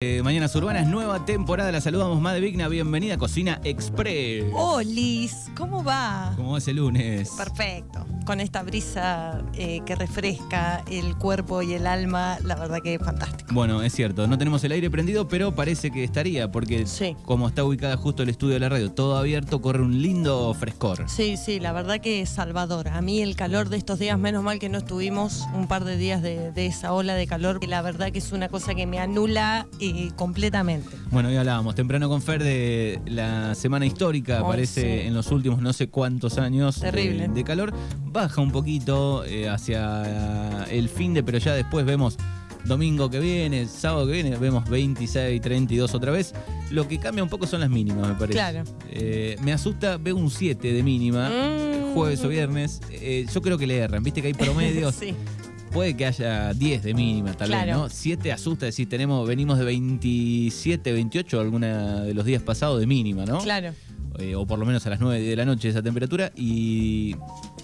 Eh, Mañanas Urbanas, nueva temporada. La saludamos, Madre Vigna. Bienvenida a Cocina Express. Oh, Liz, ¿cómo va? ¿Cómo va ese lunes? Perfecto. Con esta brisa eh, que refresca el cuerpo y el alma, la verdad que es fantástico. Bueno, es cierto, no tenemos el aire prendido, pero parece que estaría, porque Sí. como está ubicada justo el estudio de la radio, todo abierto, corre un lindo frescor. Sí, sí, la verdad que es salvador. A mí el calor de estos días, menos mal que no estuvimos un par de días de, de esa ola de calor, que la verdad que es una cosa que me anula eh, completamente. Bueno, hoy hablábamos temprano con Fer de la semana histórica, Oh, parece sí. en los últimos no sé cuántos años Terrible. De, calor. Baja un poquito eh, hacia el fin de, pero ya después vemos domingo que viene, sábado que viene, vemos 26, 32 otra vez. Lo que cambia un poco son las mínimas, me parece. Claro. Eh, me asusta, veo un 7 de mínima, Mm. jueves o viernes. Eh, yo creo que le erran, viste que hay promedios. sí. Puede que haya 10 de mínima, tal vez, Claro. ¿no? 7 asusta, es decir, tenemos, venimos de 27, 28 alguna de los días pasados de mínima, ¿no? Claro. Eh, o por lo menos a las 9 de la noche esa temperatura. Y.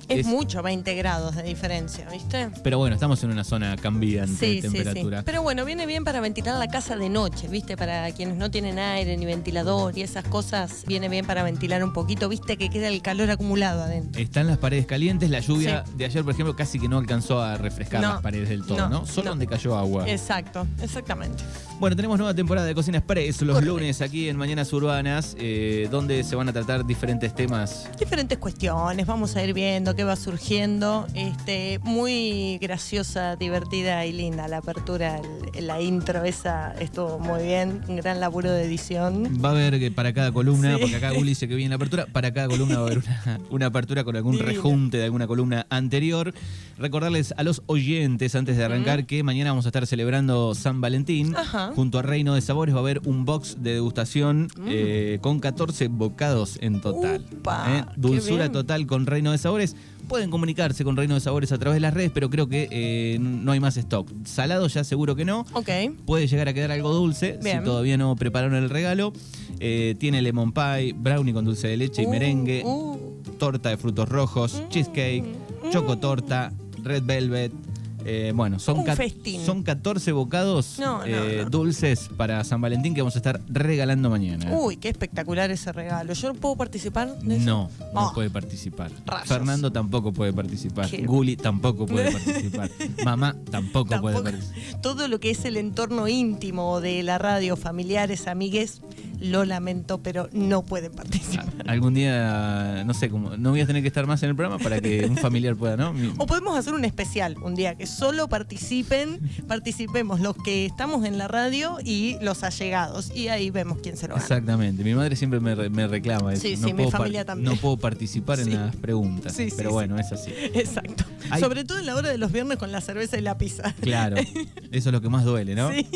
Es, mucho 20 grados de diferencia, ¿viste? Pero bueno, estamos en una zona cambiante Sí, de sí, sí. temperatura. Pero bueno, viene bien para ventilar la casa de noche, ¿viste? Para quienes no tienen aire ni ventilador y esas cosas, viene bien para ventilar un poquito, ¿viste? Que queda el calor acumulado adentro. Están las paredes calientes, la lluvia de ayer, por ejemplo, casi que no alcanzó a refrescar No, las paredes del todo, ¿no? no, Solo no. donde cayó agua. Exacto, exactamente. Bueno, tenemos nueva temporada de Cocina Express los Correcto. lunes aquí en Mañanas Urbanas, eh, donde se van a tratar diferentes temas. Diferentes cuestiones, vamos a ir viendo qué va surgiendo. Este, muy graciosa, divertida y linda la apertura, el- la intro esa estuvo muy bien, un gran laburo de edición. Va a haber que para cada columna, Sí. porque acá Gulli dice que viene la apertura, para cada columna va a haber una, una apertura con algún rejunte de alguna columna anterior. Recordarles a los oyentes, antes de arrancar, que mañana vamos a estar celebrando San Valentín. Ajá. Junto a Reino de Sabores va a haber un box de degustación eh, con 14 bocados en total. Upa, ¿eh? Dulzura total con Reino de Sabores. Pueden comunicarse con Reino de Sabores a través de las redes, pero creo que eh, no hay más stock. Salado ya seguro que no. Ok. Puede llegar a quedar algo dulce Bien. si todavía no prepararon el regalo. Tiene lemon pie, brownie con dulce de leche y Uh, merengue, uh. torta de frutos rojos, cheesecake, chocotorta, red velvet. Eh, bueno, son, ca- son 14 bocados No, no, eh, no. dulces para San Valentín que vamos a estar regalando mañana. Uy, qué espectacular ese regalo. ¿Yo puedo participar de eso? No, no Oh. puede participar. Rayos. Fernando tampoco puede participar. Qué- Guli tampoco puede participar. Mamá tampoco, puede Tampoco- participar. Todo lo que es el entorno íntimo de la radio, familiares, amigues, lo lamento, pero no pueden participar. Algún día, no sé, cómo, no voy a tener que estar más en el programa para que un familiar pueda, ¿no? O podemos hacer un especial un día que solo participen, participemos los que estamos en la radio y los allegados. Y ahí vemos quién se lo gana. Exactamente. Mi madre siempre me, re- me reclama eso. Sí, no sí, mi puedo familia también. No puedo participar en las preguntas. Sí, sí, pero bueno, es así. Exacto. Hay- Sobre todo en la hora de los viernes con la cerveza y la pizza. Claro. Eso es lo que más duele, ¿no? Sí,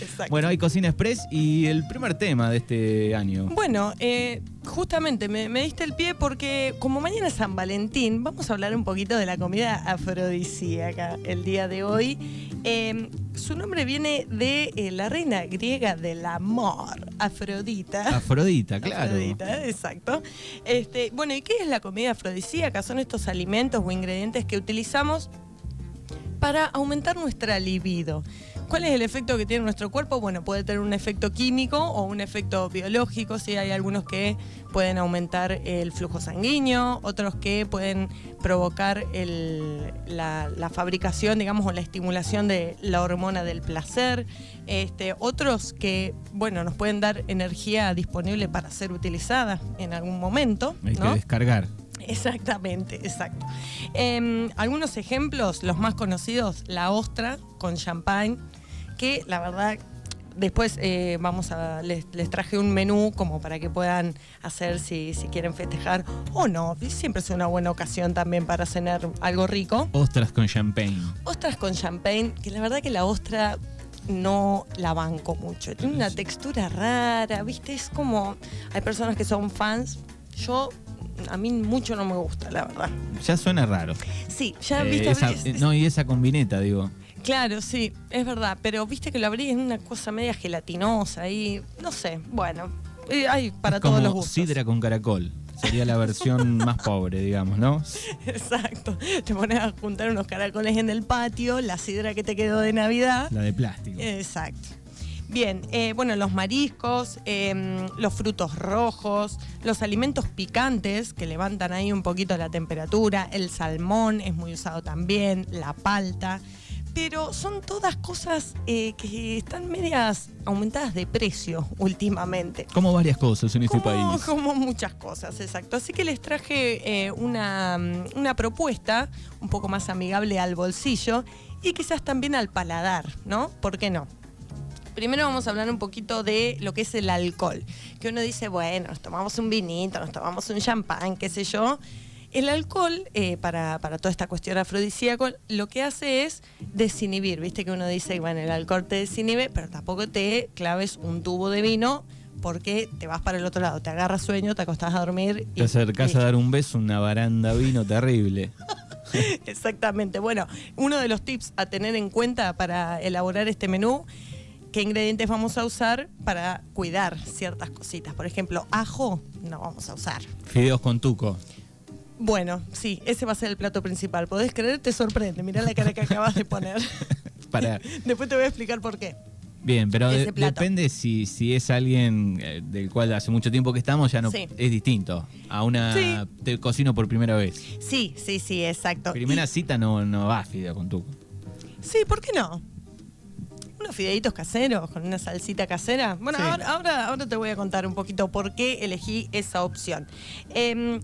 exacto. Bueno, hay Cocina Express y el primer tema de este año. Bueno, eh, justamente me, me diste el pie porque como mañana es San Valentín, vamos a hablar un poquito de la comida afrodisíaca el día de hoy. Eh, su nombre viene de eh, la reina griega del amor, Afrodita. Afrodita, claro. Afrodita, exacto. Este, bueno, ¿y qué es la comida afrodisíaca? Son estos alimentos o ingredientes que utilizamos para aumentar nuestra libido. ¿Cuál es el efecto que tiene nuestro cuerpo? Bueno, puede tener un efecto químico o un efecto biológico. Sí, hay algunos que pueden aumentar el flujo sanguíneo, otros que pueden provocar el- la, la fabricación, digamos, o la estimulación de la hormona del placer. Este, otros que, bueno, nos pueden dar energía disponible para ser utilizada en algún momento. Hay que descargar. Exactamente, exacto. Em, algunos ejemplos, los más conocidos, la ostra con champagne, que la verdad después eh, vamos a les, les traje un menú como para que puedan hacer si, si quieren festejar o no. Siempre es una buena ocasión también para cenar algo rico. Ostras con champagne. Ostras con champagne, que la verdad que la ostra no la banco mucho. Tiene una textura rara, ¿viste? Es como. Hay personas que son fans. Yo, a mí mucho no me gusta, la verdad. Ya suena raro. Sí, ya Eh, viste. esa- es- es- no, y esa combineta, digo. Claro, sí, es verdad. Pero viste que lo abrí en una cosa media gelatinosa y. No sé, bueno. Hay para Es todos los gustos. sidra con caracol. Sería la versión más pobre, digamos, ¿no? Exacto. Te pones a juntar unos caracoles en el patio, la sidra que te quedó de Navidad. La de plástico. Exacto. Bien, eh, bueno, los mariscos, em, los frutos rojos, los alimentos picantes que levantan ahí un poquito la temperatura, el salmón es muy usado también, la palta pero son todas cosas eh, que están medias aumentadas de precio últimamente. Como varias cosas en este país. Como muchas cosas, exacto. Así que les traje eh, una, una propuesta un poco más amigable al bolsillo y quizás también al paladar, ¿no? ¿Por qué no? Primero vamos a hablar un poquito de lo que es el alcohol. Que uno dice, bueno, nos tomamos un vinito, nos tomamos un champán, qué sé yo. El alcohol, eh, para, toda esta cuestión afrodisíaco, lo que hace es desinhibir. Viste que uno dice, bueno, el alcohol te desinhibe, pero tampoco te claves un tubo de vino porque te vas para el otro lado, te agarras sueño, te acostás a dormir. Y, te acercás a dar un beso, una baranda vino terrible. Exactamente. Bueno, uno de los tips a tener en cuenta para elaborar este menú qué ingredientes vamos a usar para cuidar ciertas cositas. Por ejemplo, ajo no vamos a usar. Fideos con tuco. Bueno, sí, ese va a ser el plato principal. Podés creer, te sorprende. Mirá la cara que acabas de poner. Para. Después te voy a explicar por qué. Bien, pero depende si, si es alguien eh, del cual hace mucho tiempo que estamos, ya no es distinto. A una te cocino por primera vez. Sí, sí, sí, exacto. Primera cita no, no va fideo con tuco. Sí, ¿por qué no? Unos fideitos caseros con una salsita casera. Bueno, ahora, ahora, te voy a contar un poquito por qué elegí esa opción. Eh,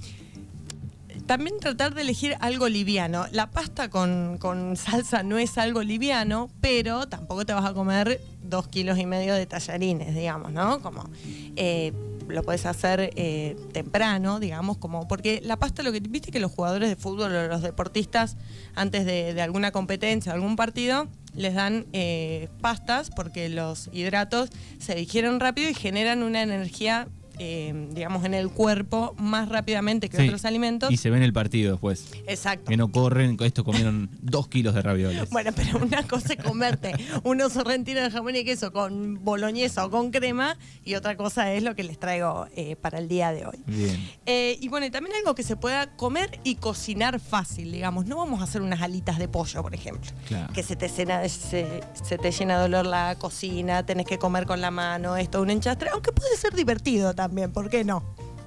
también tratar de elegir algo liviano. La pasta con, salsa no es algo liviano, pero tampoco te vas a comer dos kilos y medio de tallarines, digamos, ¿no? Como eh, lo puedes hacer eh, temprano, digamos, como porque la pasta lo que viste que los jugadores de fútbol o los deportistas antes de, alguna competencia, algún partido, les dan eh, pastas porque los hidratos se digieren rápido y generan una energía eh, digamos, en el cuerpo más rápidamente que otros alimentos. Y se ve en el partido después. Exacto. Que no corren, esto comieron dos kilos de ravioles. Bueno, pero una cosa es comerte unos sorrentinos de jamón y queso con boloñesa o con crema y otra cosa es lo que les traigo eh, para el día de hoy. Bien. Eh, y bueno, también algo que se pueda comer y cocinar fácil, digamos. No vamos a hacer unas alitas de pollo, por ejemplo. Que se te, llena, se, se te llena de dolor la cocina, tenés que comer con la mano, esto, un enchastre, aunque puede ser divertido también también, ¿por qué no?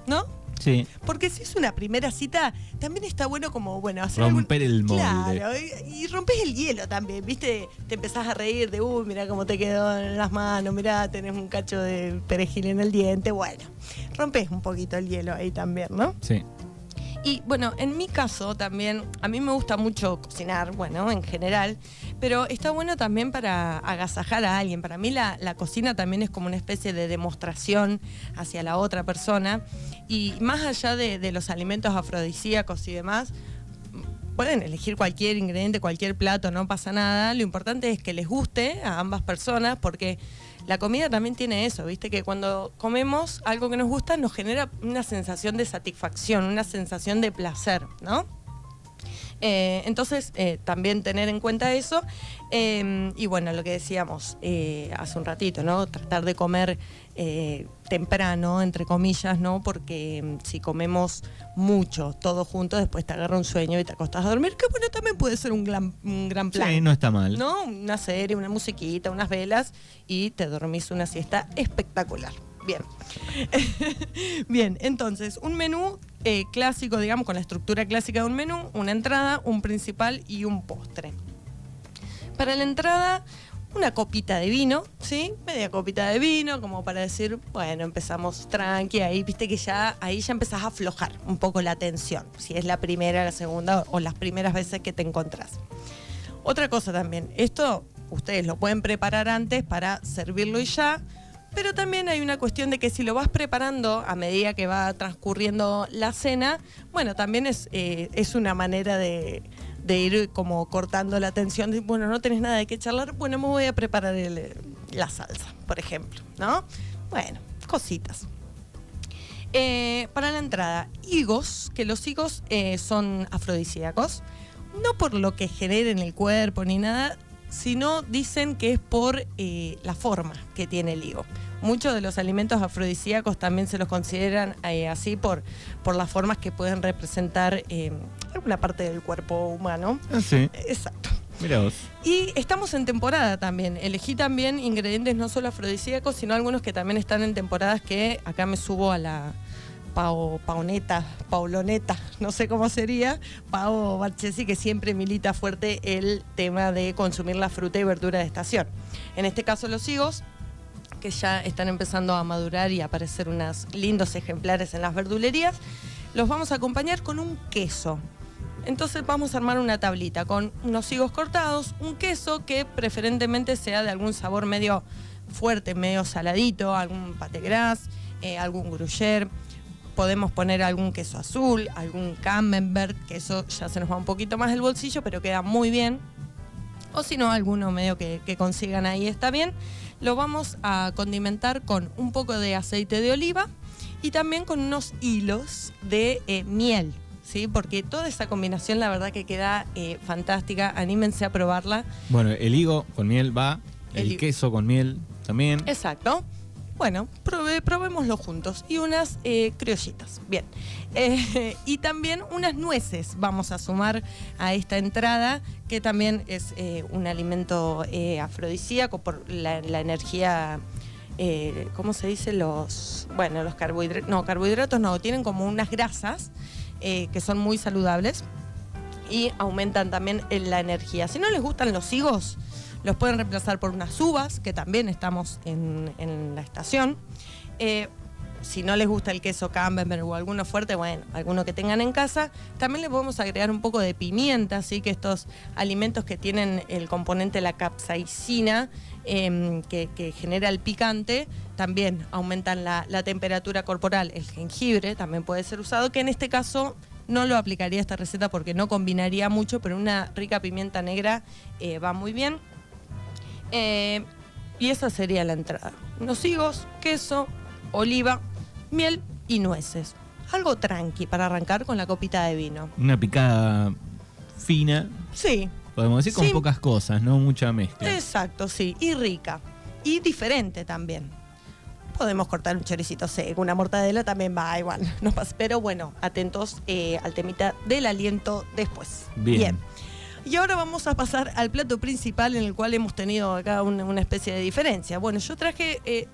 ¿No? Sí. Porque si es una primera cita, también está bueno como, bueno, hacer Romper el molde. Claro, y, rompes el hielo también, ¿viste? Te empezás a reír de, uy, mira cómo te quedó en las manos, mira, tenés un cacho de perejil en el diente. Bueno, rompes un poquito el hielo ahí también, ¿no? Sí. Y bueno, en mi caso también, a mí me gusta mucho cocinar, bueno, en general, pero está bueno también para agasajar a alguien. Para mí la, cocina también es como una especie de demostración hacia la otra persona. Y más allá de, los alimentos afrodisíacos y demás, pueden elegir cualquier ingrediente, cualquier plato, no pasa nada. Lo importante es que les guste a ambas personas porque la comida también tiene eso, ¿viste? Que cuando comemos algo que nos gusta nos genera una sensación de satisfacción, una sensación de placer, ¿no? Eh, entonces, eh, también tener en cuenta eso. Eh, y bueno, lo que decíamos hace un ratito, ¿no? Tratar de comer temprano, entre comillas, ¿no? Porque mm, si comemos mucho, todos juntos, después te agarra un sueño y te acostas a dormir, que bueno, también puede ser un gran, un gran plan. Sí, no está mal. ¿No? Una serie, una musiquita, unas velas y te dormís una siesta espectacular. Bien. Bien, entonces, un menú eh, clásico, digamos, con la estructura clásica de un menú, una entrada, un principal y un postre. Para la entrada, una copita de vino, ¿sí? Media copita de vino, como para decir, bueno, empezamos tranqui, ahí viste que ya, ahí ya empezás a aflojar un poco la tensión, si es la primera, la segunda o las primeras veces que te encontrás. Otra cosa también, esto ustedes lo pueden preparar antes para servirlo y ya, pero también hay una cuestión de que si lo vas preparando a medida que va transcurriendo la cena, bueno, también es, eh, es una manera de, ir como cortando la tensión. De, bueno, no tenés nada de qué charlar, bueno, me voy a preparar la salsa, por ejemplo, ¿no? Bueno, cositas. Eh, para la entrada, higos, que los higos eh, son afrodisíacos, no por lo que generen el cuerpo ni nada, sino dicen que es por eh, la forma que tiene el higo. Muchos de los alimentos afrodisíacos también se los consideran eh, así por, por las formas que pueden representar eh, alguna parte del cuerpo humano. Ah, sí. Exacto. Mira vos. Y estamos en temporada también. Elegí también ingredientes no solo afrodisíacos, sino algunos que también están en temporadas que acá me subo a la Pao, Paoneta, Pauloneta, no sé cómo sería, Pao Barchesi, que siempre milita fuerte el tema de consumir la fruta y verdura de estación. En este caso los higos, que ya están empezando a madurar y a aparecer unos lindos ejemplares en las verdulerías, los vamos a acompañar con un queso. Entonces vamos a armar una tablita con unos higos cortados, un queso que preferentemente sea de algún sabor medio fuerte, medio saladito, algún pate gras, eh, algún gruyère podemos poner algún queso azul, algún camembert, que eso ya se nos va un poquito más el bolsillo, pero queda muy bien. O si no, alguno medio que, consigan ahí está bien. Lo vamos a condimentar con un poco de aceite de oliva y también con unos hilos de eh, miel. ¿Sí? Porque toda esa combinación la verdad que queda eh, fantástica, anímense a probarla. Bueno, el higo con miel va, el queso con miel también. Exacto. Bueno, probémoslo juntos. Y unas eh, criollitas. Bien. Eh, y también unas nueces vamos a sumar a esta entrada, que también es eh, un alimento afrodisíaco por la, energía. ¿Cómo se dice? Los. Bueno, los carbohidratos. No, carbohidratos no, tienen como unas grasas que son muy saludables y aumentan también la energía. Si no les gustan los higos, los pueden reemplazar por unas uvas, que también estamos en, la estación. Eh, si no les gusta el queso camembert o alguno fuerte, bueno, alguno que tengan en casa. También le podemos agregar un poco de pimienta, así que estos alimentos que tienen el componente la capsaicina, em, que, genera el picante, también aumentan la, temperatura corporal. El jengibre también puede ser usado, que en este caso no lo aplicaría esta receta porque no combinaría mucho, pero una rica pimienta negra eh, va muy bien. Eh, y esa sería la entrada. Unos higos, queso, oliva, miel y nueces. Algo tranqui para arrancar con la copita de vino. Una picada fina. Sí. Podemos decir con pocas cosas, no mucha mezcla. Exacto, sí. Y rica. Y diferente también. Podemos cortar un choricito seco, una mortadela también va igual. No pasa. Pero bueno, atentos eh, al temita del aliento después. Bien. Y ahora vamos a pasar al plato principal en el cual hemos tenido acá una, especie de diferencia. Bueno, yo traje eh,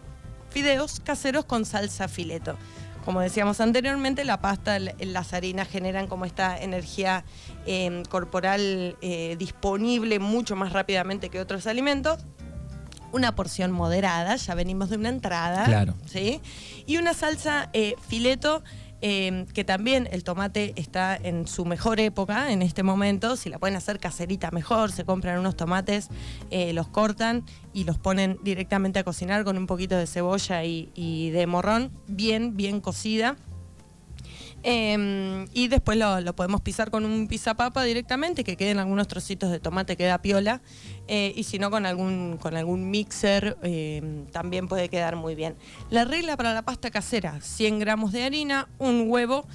fideos caseros con salsa fileto. Como decíamos anteriormente, la pasta, las harinas generan como esta energía em, corporal eh, disponible mucho más rápidamente que otros alimentos una porción moderada, ya venimos de una entrada. Claro. ¿sí? Y una salsa eh, fileto Em, que también el tomate está en su mejor época en este momento. Si la pueden hacer caserita mejor, se compran unos tomates, eh, los cortan y los ponen directamente a cocinar con un poquito de cebolla y de morrón, bien, bien cocida. Em, y después lo, podemos pisar con un pisapapa directamente, que queden algunos trocitos de tomate, queda piola. Eh, y si no, con algún, con algún mixer em, también puede quedar muy bien. La regla para la pasta casera, 100 gramos de harina, un huevo.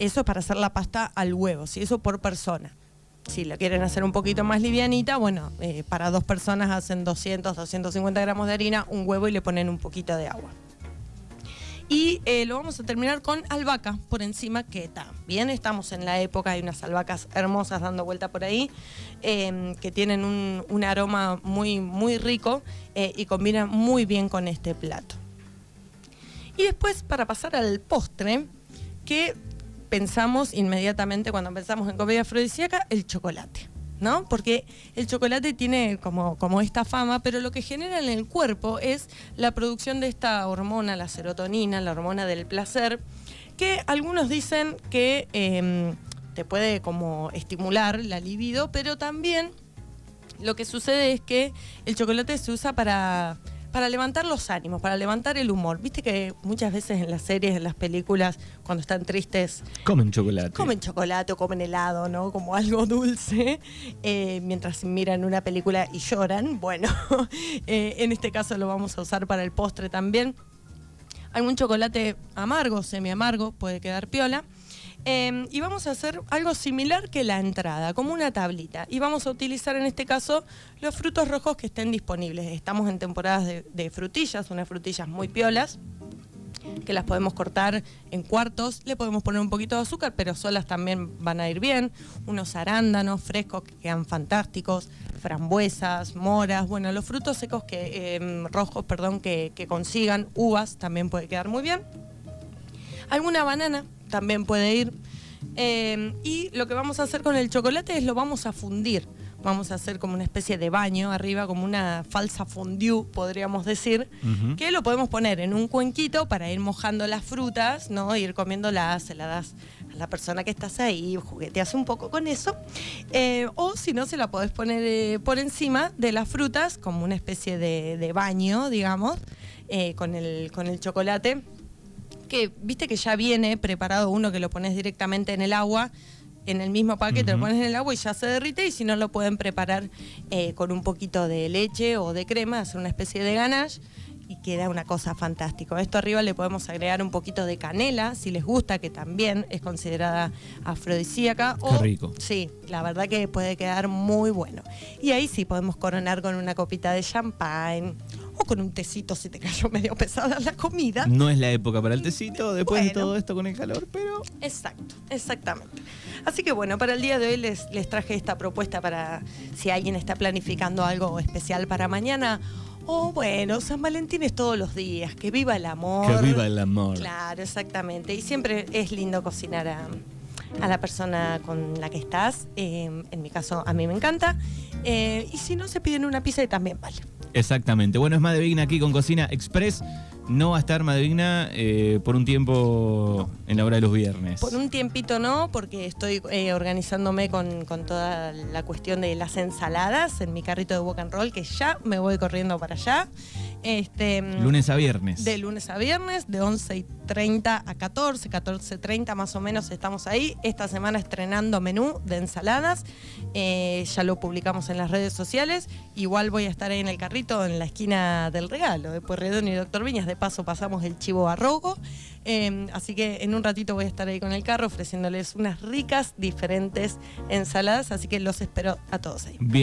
Eso para hacer la pasta al huevo, si eso por persona. Si la quieren hacer un poquito más livianita, bueno, eh, para dos personas hacen 200, 250 gramos de harina, un huevo y le ponen un poquito de agua. Y eh, lo vamos a terminar con albahaca por encima, que también estamos en la época, hay unas albahacas hermosas dando vuelta por ahí, em, que tienen un, aroma muy, muy rico eh, y combinan muy bien con este plato. Y después, para pasar al postre, que pensamos inmediatamente cuando pensamos en comida afrodisíaca, el chocolate. ¿No? Porque el chocolate tiene como, como esta fama, pero lo que genera en el cuerpo es la producción de esta hormona, la serotonina, la hormona del placer, que algunos dicen que em, te puede como estimular la libido, pero también lo que sucede es que el chocolate se usa para para levantar los ánimos, para levantar el humor. Viste que muchas veces en las series, en las películas, cuando están tristes... Comen chocolate. Comen chocolate o comen helado, ¿no? Como algo dulce, eh, mientras miran una película y lloran. Bueno, eh, en este caso lo vamos a usar para el postre también. Algún chocolate amargo, semi amargo, puede quedar piola. Em, y vamos a hacer algo similar que la entrada, como una tablita. Y vamos a utilizar en este caso los frutos rojos que estén disponibles. Estamos en temporadas de, frutillas, unas frutillas muy piolas. que las podemos cortar en cuartos, le podemos poner un poquito de azúcar, pero solas también van a ir bien, unos arándanos frescos que quedan fantásticos, frambuesas, moras, bueno, los frutos secos que, em, rojos, perdón, que, que consigan, uvas también puede quedar muy bien. Alguna banana también puede ir. Eh, y lo que vamos a hacer con el chocolate es lo vamos a fundir. Vamos a hacer como una especie de baño arriba, como una falsa fondue, podríamos decir, que lo podemos poner en un cuenquito para ir mojando las frutas, ¿no? Ir comiéndolas, se las das a la persona que estás ahí, jugueteas un poco con eso. Eh, o si no, se la podés poner eh, por encima de las frutas, como una especie de, de baño, digamos, eh, con, el, con el chocolate que viste que ya viene preparado uno que lo pones directamente en el agua, en el mismo paquete, lo pones en el agua y ya se derrite y si no lo pueden preparar eh, con un poquito de leche o de crema, hacer una especie de ganache y queda una cosa fantástica. Esto arriba le podemos agregar un poquito de canela, si les gusta, que también es considerada afrodisíaca. Qué o- rico. Sí, la verdad que puede quedar muy bueno. Y ahí sí podemos coronar con una copita de champagne o con un tecito si te cayó medio pesada la comida. No es la época para el tecito después de todo esto con el calor, pero Exacto, exactamente. Así que bueno, para el día de hoy les, les traje esta propuesta para si alguien está planificando algo especial para mañana. O bueno, San Valentín es todos los días, que viva el amor. que viva el amor. Claro, exactamente. Y siempre es lindo cocinar a, a la persona con la que estás. Eh, en mi caso, a mí me encanta. Eh, y si no, se piden una pizza y también vale. Exactamente. Bueno, es Madevigna aquí con Cocina Express. No va a estar Madevigna eh, por un tiempo en la hora de los viernes. Por un tiempito no, porque estoy eh, organizándome con, con toda la cuestión de las ensaladas en mi carrito de walk and roll, que ya me voy corriendo para allá. Este, Lunes a viernes. De lunes a viernes, de 11 y 30 a 14, 14.30 más o menos estamos ahí. Esta semana estrenando menú de ensaladas. Eh, ya lo publicamos en las redes sociales. Igual voy a estar ahí en el carrito, en la esquina del regalo, de Pueyrredón y Doctor Viñas. De paso pasamos el chivo a rogo. Eh, así que en un ratito voy a estar ahí con el carro ofreciéndoles unas ricas, diferentes ensaladas. Así que los espero a todos ahí. Bien.